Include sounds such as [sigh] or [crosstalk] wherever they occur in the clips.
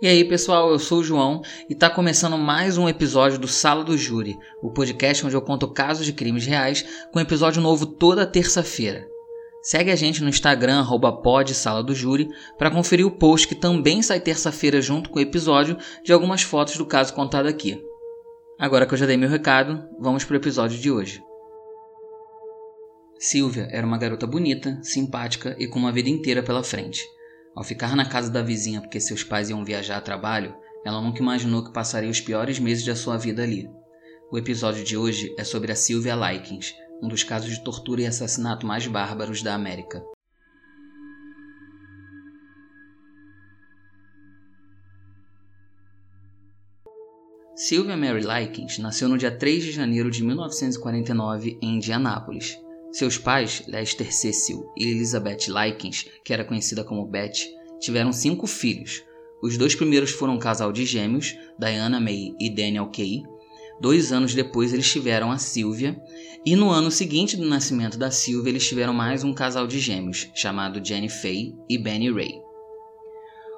E aí, pessoal, eu sou o João e está começando mais um episódio do Sala do Júri, o podcast onde eu conto casos de crimes reais com episódio novo toda terça-feira. Segue a gente no Instagram, pod Sala do Júri, para conferir o post que também sai terça-feira junto com o episódio de algumas fotos do caso contado aqui. Agora que eu já dei meu recado, vamos para o episódio de hoje. Silvia era uma garota bonita, simpática e com uma vida inteira pela frente. Ao ficar na casa da vizinha porque seus pais iam viajar a trabalho, ela nunca imaginou que passaria os piores meses da sua vida ali. O episódio de hoje é sobre a Sylvia Likens, um dos casos de tortura e assassinato mais bárbaros da América. Sylvia Mary Likens nasceu no dia 3 de janeiro de 1949 em Indianápolis. Seus pais, Lester Cecil e Elizabeth Likens, que era conhecida como Beth, tiveram cinco filhos. Os dois primeiros foram um casal de gêmeos, Diana May e Daniel Kay. Dois anos depois eles tiveram a Sylvia, e no ano seguinte do nascimento da Sylvia eles tiveram mais um casal de gêmeos, chamado Jenny Faye e Benny Ray.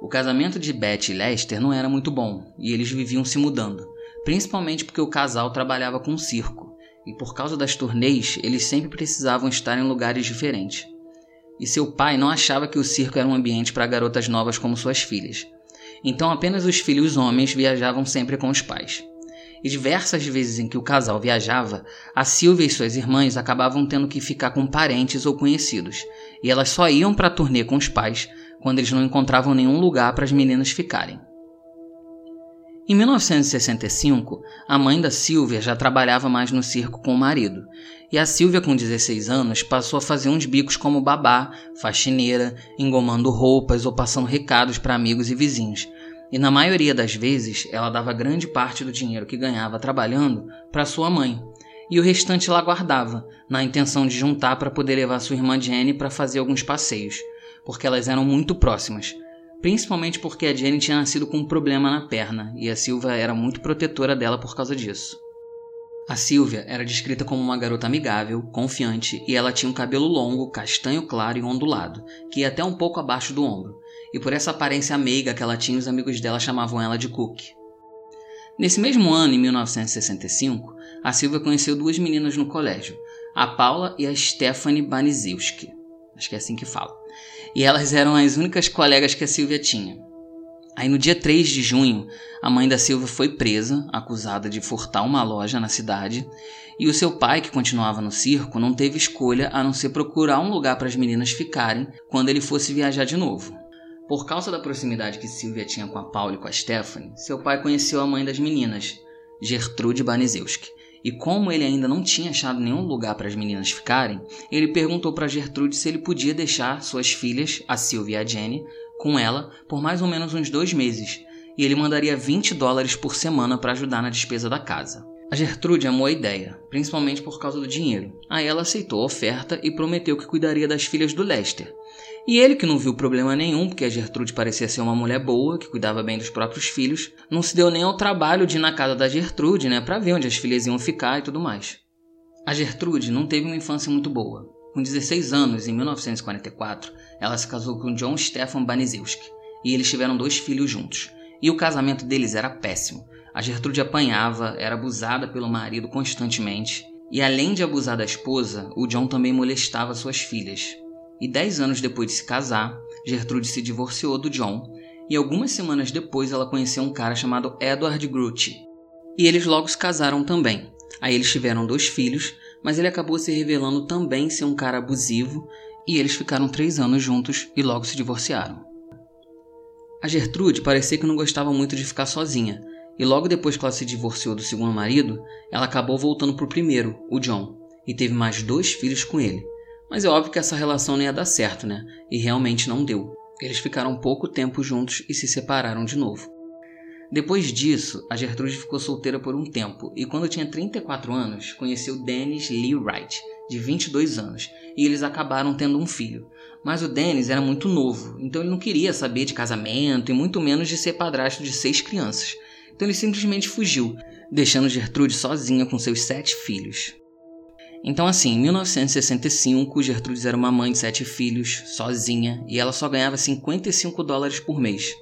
O casamento de Beth e Lester não era muito bom, e eles viviam se mudando, principalmente porque o casal trabalhava com circo e por causa das turnês, eles sempre precisavam estar em lugares diferentes. E seu pai não achava que o circo era um ambiente para garotas novas como suas filhas. Então apenas os filhos homens viajavam sempre com os pais. E diversas vezes em que o casal viajava, a Silvia e suas irmãs acabavam tendo que ficar com parentes ou conhecidos, e elas só iam para a turnê com os pais quando eles não encontravam nenhum lugar para as meninas ficarem. Em 1965, a mãe da Silvia já trabalhava mais no circo com o marido, e a Silvia, com 16 anos, passou a fazer uns bicos como babá, faxineira, engomando roupas ou passando recados para amigos e vizinhos. E na maioria das vezes, ela dava grande parte do dinheiro que ganhava trabalhando para sua mãe, e o restante ela guardava, na intenção de juntar para poder levar sua irmã Jenny para fazer alguns passeios, porque elas eram muito próximas principalmente porque a Jenny tinha nascido com um problema na perna e a Silvia era muito protetora dela por causa disso. A Silvia era descrita como uma garota amigável, confiante e ela tinha um cabelo longo, castanho claro e ondulado, que ia até um pouco abaixo do ombro, e por essa aparência meiga que ela tinha, os amigos dela chamavam ela de Cook. Nesse mesmo ano, em 1965, a Silvia conheceu duas meninas no colégio, a Paula e a Stephanie Baniszewski. Acho que é assim que fala e elas eram as únicas colegas que a Silvia tinha. Aí no dia 3 de junho, a mãe da Silvia foi presa, acusada de furtar uma loja na cidade, e o seu pai, que continuava no circo, não teve escolha a não ser procurar um lugar para as meninas ficarem quando ele fosse viajar de novo. Por causa da proximidade que Silvia tinha com a Paula e com a Stephanie, seu pai conheceu a mãe das meninas, Gertrude Banizewski, e como ele ainda não tinha achado nenhum lugar para as meninas ficarem, ele perguntou para Gertrude se ele podia deixar suas filhas, a Sylvia e a Jenny, com ela por mais ou menos uns dois meses, e ele mandaria 20 dólares por semana para ajudar na despesa da casa. A Gertrude amou a ideia, principalmente por causa do dinheiro. Aí ela aceitou a oferta e prometeu que cuidaria das filhas do Lester, e ele, que não viu problema nenhum, porque a Gertrude parecia ser uma mulher boa, que cuidava bem dos próprios filhos, não se deu nem ao trabalho de ir na casa da Gertrude, né, para ver onde as filhas iam ficar e tudo mais. A Gertrude não teve uma infância muito boa. Com 16 anos, em 1944, ela se casou com John Stefan Baniszewski, e eles tiveram dois filhos juntos. E o casamento deles era péssimo. A Gertrude apanhava, era abusada pelo marido constantemente, e além de abusar da esposa, o John também molestava suas filhas, e dez anos depois de se casar, Gertrude se divorciou do John, e algumas semanas depois ela conheceu um cara chamado Edward Grucci. E eles logo se casaram também. Aí eles tiveram dois filhos, mas ele acabou se revelando também ser um cara abusivo, e eles ficaram três anos juntos e logo se divorciaram. A Gertrude parecia que não gostava muito de ficar sozinha, e logo depois que ela se divorciou do segundo marido, ela acabou voltando para o primeiro, o John, e teve mais dois filhos com ele. Mas é óbvio que essa relação não ia dar certo, né? E realmente não deu. Eles ficaram pouco tempo juntos e se separaram de novo. Depois disso, a Gertrude ficou solteira por um tempo e, quando tinha 34 anos, conheceu Dennis Lee Wright, de 22 anos, e eles acabaram tendo um filho. Mas o Dennis era muito novo, então ele não queria saber de casamento e muito menos de ser padrasto de seis crianças. Então ele simplesmente fugiu, deixando Gertrude sozinha com seus sete filhos. Então, assim, em 1965, Gertrudes era uma mãe de sete filhos, sozinha, e ela só ganhava 55 dólares por mês.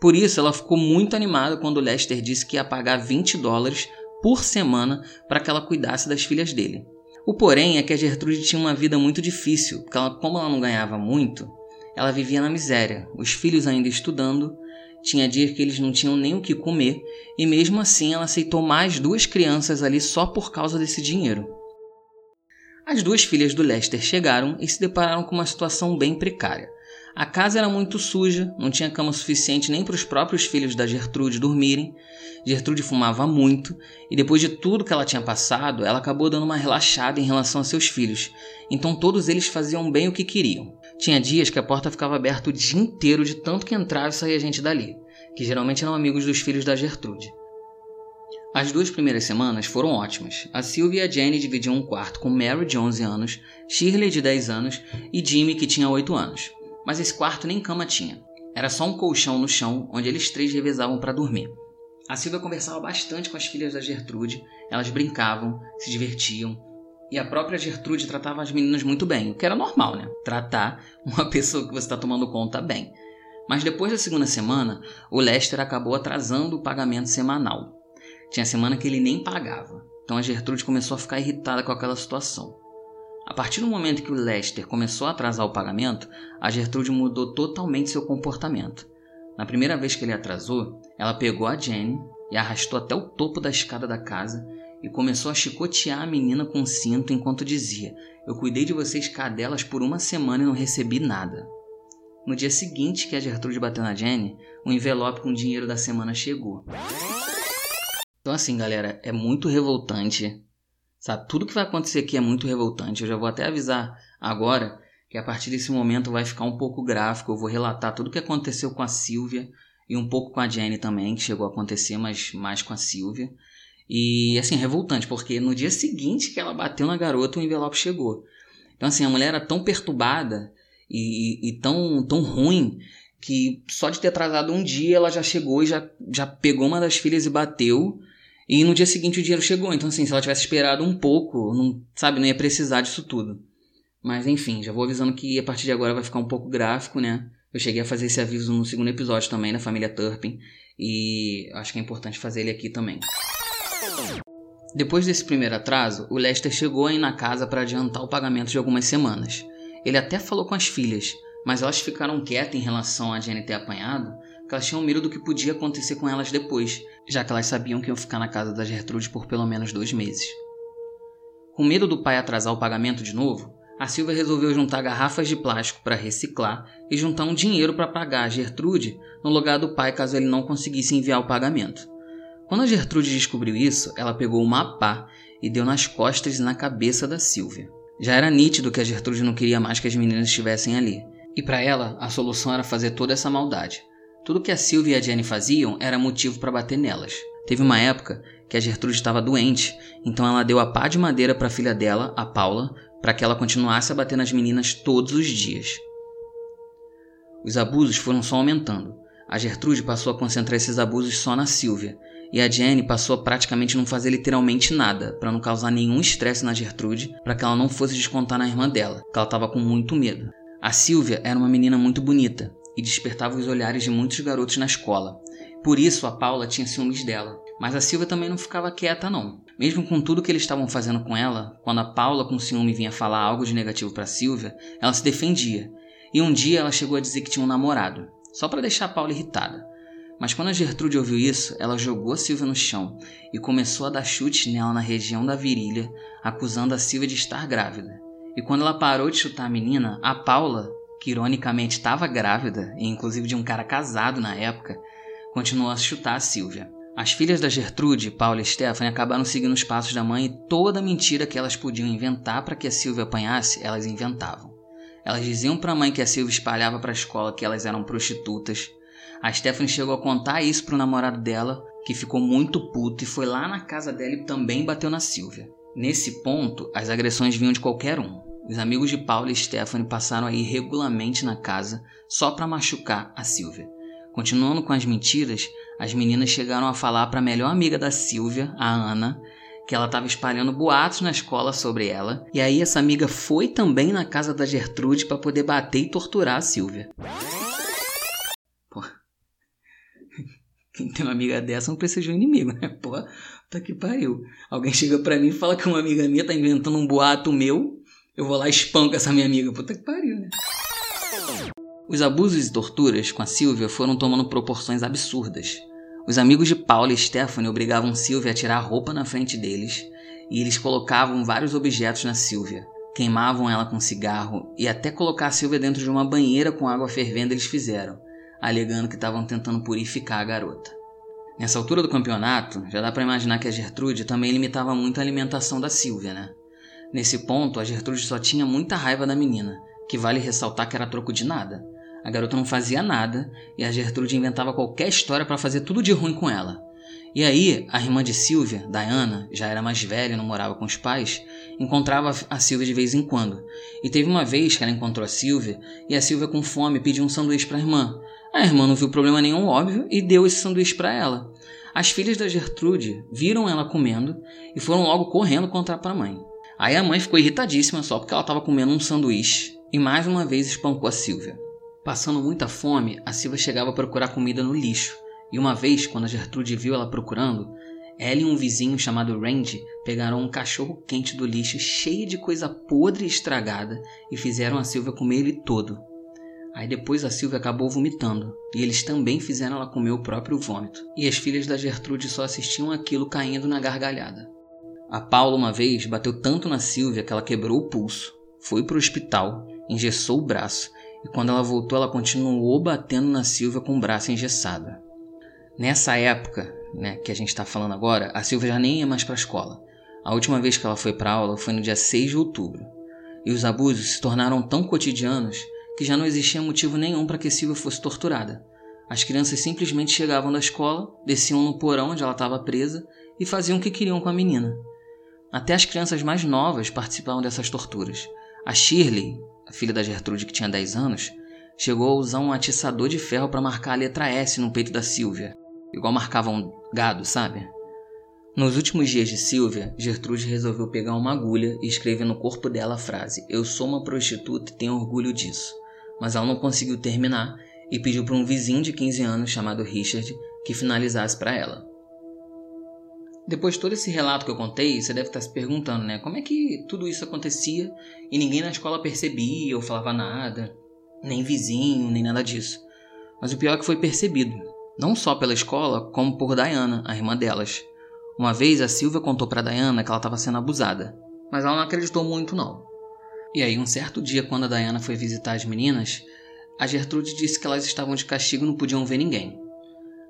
Por isso, ela ficou muito animada quando Lester disse que ia pagar 20 dólares por semana para que ela cuidasse das filhas dele. O porém é que a Gertrude tinha uma vida muito difícil, porque ela, como ela não ganhava muito, ela vivia na miséria, os filhos ainda estudando, tinha dias que eles não tinham nem o que comer, e mesmo assim ela aceitou mais duas crianças ali só por causa desse dinheiro. As duas filhas do Lester chegaram e se depararam com uma situação bem precária. A casa era muito suja, não tinha cama suficiente nem para os próprios filhos da Gertrude dormirem. Gertrude fumava muito e depois de tudo que ela tinha passado, ela acabou dando uma relaxada em relação a seus filhos. Então todos eles faziam bem o que queriam. Tinha dias que a porta ficava aberta o dia inteiro de tanto que entrava e saía gente dali, que geralmente eram amigos dos filhos da Gertrude. As duas primeiras semanas foram ótimas. A Sylvia e a Jenny dividiam um quarto com Mary de 11 anos, Shirley de 10 anos e Jimmy que tinha 8 anos mas esse quarto nem cama tinha. Era só um colchão no chão onde eles três revezavam para dormir. A Silvia conversava bastante com as filhas da Gertrude, elas brincavam, se divertiam, e a própria Gertrude tratava as meninas muito bem, o que era normal, né? Tratar uma [laughs] pessoa que você está tomando conta bem. Mas depois da segunda semana, o Lester acabou atrasando o pagamento semanal. Tinha semana que ele nem pagava, então a Gertrude começou a ficar irritada com aquela situação. A partir do momento que o Lester começou a atrasar o pagamento, a Gertrude mudou totalmente seu comportamento. Na primeira vez que ele atrasou, ela pegou a Jenny e arrastou até o topo da escada da casa e começou a chicotear a menina com um cinto enquanto dizia: Eu cuidei de vocês cadelas por uma semana e não recebi nada. No dia seguinte que a Gertrude bateu na Jenny, um envelope com dinheiro da semana chegou. Então, assim, galera, é muito revoltante Sabe, tudo que vai acontecer aqui é muito revoltante. Eu já vou até avisar agora que a partir desse momento vai ficar um pouco gráfico. Eu vou relatar tudo o que aconteceu com a Silvia e um pouco com a Jenny também, que chegou a acontecer, mas mais com a Silvia. E assim, revoltante, porque no dia seguinte que ela bateu na garota, o envelope chegou. Então, assim, a mulher era tão perturbada e, e, tão, tão ruim que só de ter atrasado um dia ela já chegou e já, já pegou uma das filhas e bateu. E no dia seguinte o dinheiro chegou. Então, assim, se ela tivesse esperado um pouco, não, sabe, não ia precisar disso tudo. Mas, enfim, já vou avisando que a partir de agora vai ficar um pouco gráfico, né? Eu cheguei a fazer esse aviso no segundo episódio também, da família Turpin. E acho que é importante fazer ele aqui também. Depois desse primeiro atraso, o Lester chegou aí na casa para adiantar o pagamento de algumas semanas. Ele até falou com as filhas, mas elas ficaram quietas em relação a Jenny ter apanhado, que elas tinham medo do que podia acontecer com elas depois, já que elas sabiam que iam ficar na casa da Gertrude por pelo menos dois meses. Com medo do pai atrasar o pagamento de novo, a Silvia resolveu juntar garrafas de plástico para reciclar e juntar um dinheiro para pagar a Gertrude no lugar do pai caso ele não conseguisse enviar o pagamento. Quando a Gertrude descobriu isso, ela pegou uma pá e deu nas costas e na cabeça da Silvia. Já era nítido que a Gertrude não queria mais que as meninas estivessem ali, e para ela a solução era fazer toda essa maldade. Tudo que a Sylvia e a Jenny faziam era motivo para bater nelas. Teve uma época que a Gertrude estava doente, então ela deu a pá de madeira para a filha dela, a Paula, para que ela continuasse a bater nas meninas todos os dias. Os abusos foram só aumentando. A Gertrude passou a concentrar esses abusos só na Sylvia, e a Jenny passou a praticamente não fazer literalmente nada, para não causar nenhum estresse na Gertrude, para que ela não fosse descontar na irmã dela, que ela estava com muito medo. A Sylvia era uma menina muito bonita, e despertava os olhares de muitos garotos na escola. Por isso a Paula tinha ciúmes dela. Mas a Silvia também não ficava quieta, não. Mesmo com tudo que eles estavam fazendo com ela, quando a Paula com ciúme vinha falar algo de negativo para Silvia, ela se defendia. E um dia ela chegou a dizer que tinha um namorado, só para deixar a Paula irritada. Mas quando a Gertrude ouviu isso, ela jogou a Silvia no chão e começou a dar chutes nela na região da virilha, acusando a Silvia de estar grávida. E quando ela parou de chutar a menina, a Paula, que ironicamente estava grávida, e inclusive de um cara casado na época, continuou a chutar a Silvia. As filhas da Gertrude, Paula e Stephanie, acabaram seguindo os passos da mãe e toda mentira que elas podiam inventar para que a Silvia apanhasse, elas inventavam. Elas diziam para a mãe que a Silvia espalhava para a escola que elas eram prostitutas. A Stephanie chegou a contar isso para o namorado dela, que ficou muito puto e foi lá na casa dela e também bateu na Silvia. Nesse ponto, as agressões vinham de qualquer um. Os amigos de Paula e Stephanie passaram a ir regularmente na casa só para machucar a Silvia. Continuando com as mentiras, as meninas chegaram a falar para a melhor amiga da Silvia, a Ana, que ela estava espalhando boatos na escola sobre ela, e aí essa amiga foi também na casa da Gertrude para poder bater e torturar a Silvia. [laughs] Quem tem uma amiga dessa não precisa de um inimigo, né? Pô, tá que pariu. Alguém chega pra mim e fala que uma amiga minha tá inventando um boato meu, eu vou lá e espanco essa minha amiga. Puta que pariu, né? Os abusos e torturas com a Silvia foram tomando proporções absurdas. Os amigos de Paula e Stephanie obrigavam Silvia a tirar a roupa na frente deles e eles colocavam vários objetos na Silvia. Queimavam ela com cigarro e até colocar a Silvia dentro de uma banheira com água fervendo eles fizeram alegando que estavam tentando purificar a garota. Nessa altura do campeonato, já dá para imaginar que a Gertrude também limitava muito a alimentação da Silvia, né? Nesse ponto, a Gertrude só tinha muita raiva da menina, que vale ressaltar que era troco de nada. A garota não fazia nada e a Gertrude inventava qualquer história para fazer tudo de ruim com ela. E aí, a irmã de Silvia, Diana, já era mais velha e não morava com os pais, encontrava a Silvia de vez em quando. E teve uma vez que ela encontrou a Silvia e a Silvia, com fome, pediu um sanduíche para a irmã. A irmã não viu problema nenhum, óbvio, e deu esse sanduíche para ela. As filhas da Gertrude viram ela comendo e foram logo correndo contar para a mãe. Aí a mãe ficou irritadíssima só porque ela estava comendo um sanduíche e mais uma vez espancou a Silvia. Passando muita fome, a Silvia chegava a procurar comida no lixo. E uma vez, quando a Gertrude viu ela procurando, ela e um vizinho chamado Randy pegaram um cachorro quente do lixo cheio de coisa podre e estragada e fizeram a Silvia comer ele todo. Aí depois a Silvia acabou vomitando, e eles também fizeram ela comer o próprio vômito. E as filhas da Gertrude só assistiam aquilo caindo na gargalhada. A Paula uma vez bateu tanto na Silvia que ela quebrou o pulso, foi para o hospital, engessou o braço, e quando ela voltou ela continuou batendo na Silvia com o braço engessado. Nessa época, né, que a gente está falando agora, a Silvia já nem ia mais para a escola. A última vez que ela foi para aula foi no dia 6 de outubro. E os abusos se tornaram tão cotidianos que já não existia motivo nenhum para que Silvia fosse torturada. As crianças simplesmente chegavam da escola, desciam no porão onde ela estava presa e faziam o que queriam com a menina. Até as crianças mais novas participavam dessas torturas. A Shirley, a filha da Gertrude que tinha 10 anos, chegou a usar um atiçador de ferro para marcar a letra S no peito da Silvia, igual marcavam um gado, sabe? Nos últimos dias de Silvia, Gertrude resolveu pegar uma agulha e escrever no corpo dela a frase: Eu sou uma prostituta e tenho orgulho disso mas ela não conseguiu terminar e pediu para um vizinho de 15 anos chamado Richard que finalizasse para ela. Depois de todo esse relato que eu contei, você deve estar se perguntando, né? Como é que tudo isso acontecia e ninguém na escola percebia ou falava nada, nem vizinho, nem nada disso. Mas o pior é que foi percebido, não só pela escola, como por Diana, a irmã delas. Uma vez a Silvia contou para Diana que ela estava sendo abusada, mas ela não acreditou muito não. E aí, um certo dia, quando a Diana foi visitar as meninas, a Gertrude disse que elas estavam de castigo e não podiam ver ninguém.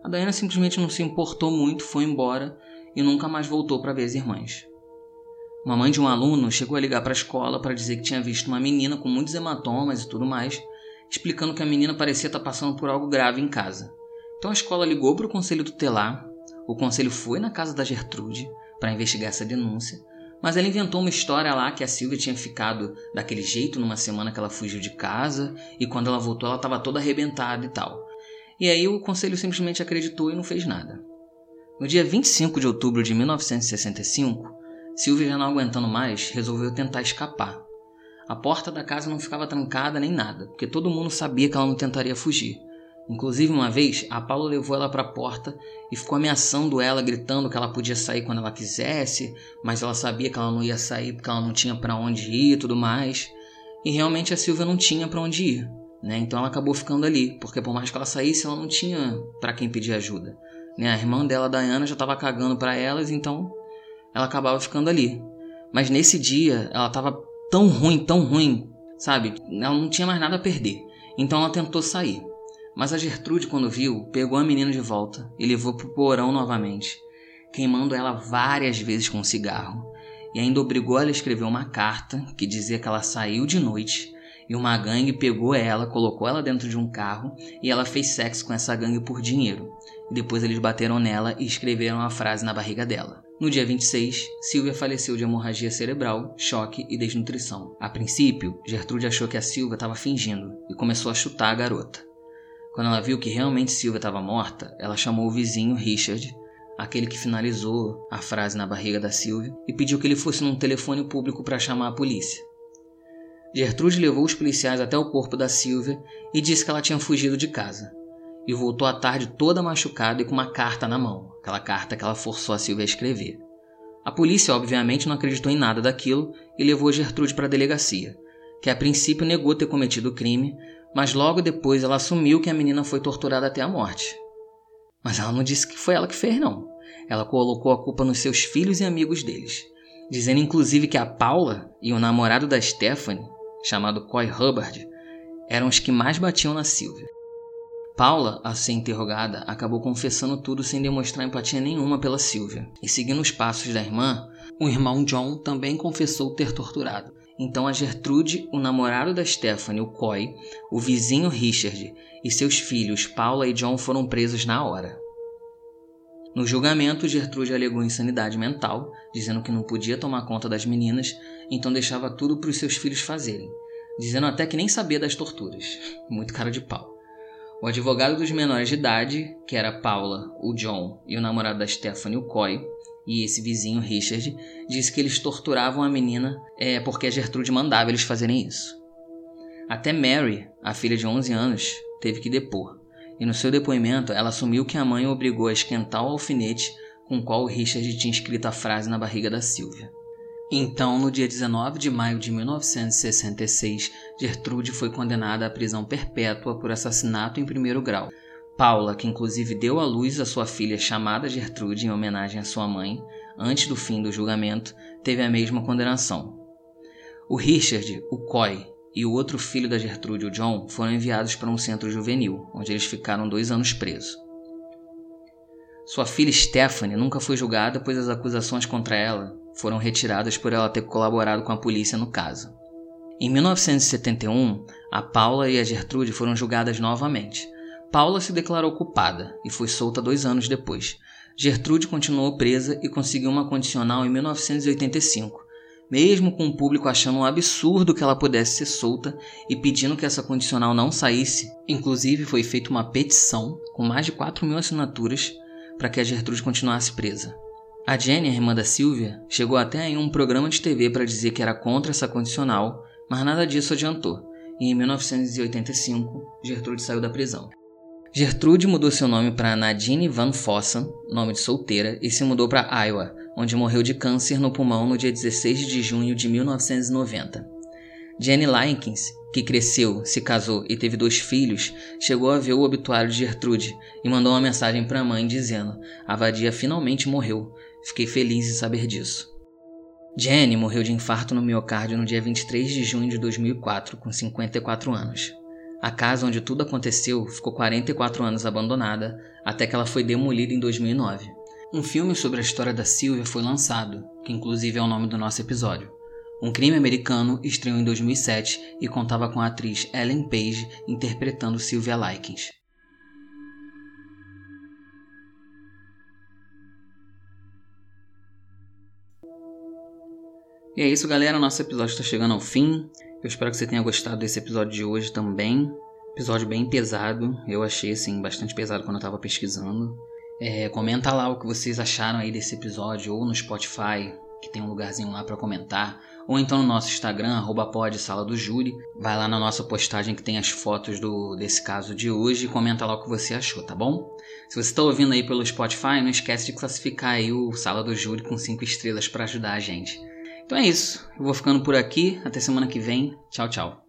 A Diana simplesmente não se importou muito, foi embora e nunca mais voltou para ver as irmãs. Uma mãe de um aluno chegou a ligar para a escola para dizer que tinha visto uma menina com muitos hematomas e tudo mais, explicando que a menina parecia estar passando por algo grave em casa. Então a escola ligou para o conselho tutelar, o conselho foi na casa da Gertrude para investigar essa denúncia mas ela inventou uma história lá que a Silvia tinha ficado daquele jeito numa semana que ela fugiu de casa e quando ela voltou ela estava toda arrebentada e tal. E aí o conselho simplesmente acreditou e não fez nada. No dia 25 de outubro de 1965, Silvia, já não aguentando mais, resolveu tentar escapar. A porta da casa não ficava trancada nem nada, porque todo mundo sabia que ela não tentaria fugir. Inclusive, uma vez, a Paula levou ela para a porta e ficou ameaçando ela, gritando que ela podia sair quando ela quisesse, mas ela sabia que ela não ia sair porque ela não tinha para onde ir e tudo mais. E realmente a Silvia não tinha para onde ir, né? Então ela acabou ficando ali, porque por mais que ela saísse, ela não tinha para quem pedir ajuda. Né? A irmã dela, Diana, já estava cagando para elas, então ela acabava ficando ali. Mas nesse dia, ela estava tão ruim, tão ruim, sabe? Ela não tinha mais nada a perder. Então ela tentou sair. Mas a Gertrude, quando viu, pegou a menina de volta e levou para o porão novamente, queimando ela várias vezes com um cigarro, e ainda obrigou ela a escrever uma carta que dizia que ela saiu de noite e uma gangue pegou ela, colocou ela dentro de um carro e ela fez sexo com essa gangue por dinheiro. Depois eles bateram nela e escreveram a frase na barriga dela. No dia 26, Silvia faleceu de hemorragia cerebral, choque e desnutrição. A princípio, Gertrude achou que a Silvia estava fingindo e começou a chutar a garota. Quando ela viu que realmente Silvia estava morta, ela chamou o vizinho Richard, aquele que finalizou a frase na barriga da Silvia, e pediu que ele fosse num telefone público para chamar a polícia. Gertrude levou os policiais até o corpo da Silvia e disse que ela tinha fugido de casa. E voltou à tarde toda machucada e com uma carta na mão, aquela carta que ela forçou a Silvia a escrever. A polícia, obviamente, não acreditou em nada daquilo e levou Gertrude para a delegacia, que a princípio negou ter cometido o crime, mas logo depois ela assumiu que a menina foi torturada até a morte. Mas ela não disse que foi ela que fez, não. Ela colocou a culpa nos seus filhos e amigos deles, dizendo inclusive que a Paula e o namorado da Stephanie, chamado Coy Hubbard, eram os que mais batiam na Sylvia. Paula, a ser interrogada, acabou confessando tudo sem demonstrar empatia nenhuma pela Sylvia. E seguindo os passos da irmã, o irmão John também confessou ter torturado. Então a Gertrude, o namorado da Stephanie, o Coy, o vizinho Richard e seus filhos Paula e John foram presos na hora. No julgamento, Gertrude alegou insanidade mental, dizendo que não podia tomar conta das meninas, então deixava tudo para os seus filhos fazerem, dizendo até que nem sabia das torturas. [laughs] Muito cara de pau. O advogado dos menores de idade, que era Paula, o John e o namorado da Stephanie, o Coy, e esse vizinho Richard, disse que eles torturavam a menina é, porque a Gertrude mandava eles fazerem isso. Até Mary, a filha de 11 anos, teve que depor, e no seu depoimento ela assumiu que a mãe obrigou a esquentar o alfinete com o qual o Richard tinha escrito a frase na barriga da Sylvia. Então, no dia 19 de maio de 1966, Gertrude foi condenada à prisão perpétua por assassinato em primeiro grau. Paula, que inclusive deu à luz a sua filha chamada Gertrude em homenagem à sua mãe, antes do fim do julgamento, teve a mesma condenação. O Richard, o Coy e o outro filho da Gertrude, o John, foram enviados para um centro juvenil, onde eles ficaram dois anos presos. Sua filha Stephanie nunca foi julgada, pois as acusações contra ela foram retiradas por ela ter colaborado com a polícia no caso. Em 1971, a Paula e a Gertrude foram julgadas novamente. Paula se declarou culpada e foi solta dois anos depois. Gertrude continuou presa e conseguiu uma condicional em 1985, mesmo com o público achando um absurdo que ela pudesse ser solta e pedindo que essa condicional não saísse. Inclusive, foi feita uma petição com mais de 4 mil assinaturas para que a Gertrude continuasse presa. A Jenny, a irmã da Sylvia, chegou até em um programa de TV para dizer que era contra essa condicional, mas nada disso adiantou, e em 1985 Gertrude saiu da prisão. Gertrude mudou seu nome para Nadine Van Fossen, nome de solteira, e se mudou para Iowa, onde morreu de câncer no pulmão no dia 16 de junho de 1990. Jenny Likens, que cresceu, se casou e teve dois filhos, chegou a ver o obituário de Gertrude e mandou uma mensagem para a mãe dizendo: A vadia finalmente morreu. Fiquei feliz em saber disso. Jenny morreu de infarto no miocárdio no dia 23 de junho de 2004, com 54 anos. A casa onde tudo aconteceu ficou 44 anos abandonada, até que ela foi demolida em 2009. Um filme sobre a história da Sylvia foi lançado, que inclusive é o nome do nosso episódio. Um Crime Americano estreou em 2007 e contava com a atriz Ellen Page interpretando Sylvia Likens. E é isso, galera. Nosso episódio está chegando ao fim. Eu espero que você tenha gostado desse episódio de hoje também. Episódio bem pesado. Eu achei, assim, bastante pesado quando eu estava pesquisando. É, comenta lá o que vocês acharam aí desse episódio, ou no Spotify, que tem um lugarzinho lá para comentar ou então no nosso Instagram, arroba pod, sala do júri. Vai lá na nossa postagem que tem as fotos do, desse caso de hoje e comenta lá o que você achou, tá bom? Se você está ouvindo aí pelo Spotify, não esquece de classificar aí o Sala do Júri com 5 estrelas para ajudar a gente. Então é isso, eu vou ficando por aqui, até semana que vem. Tchau, tchau.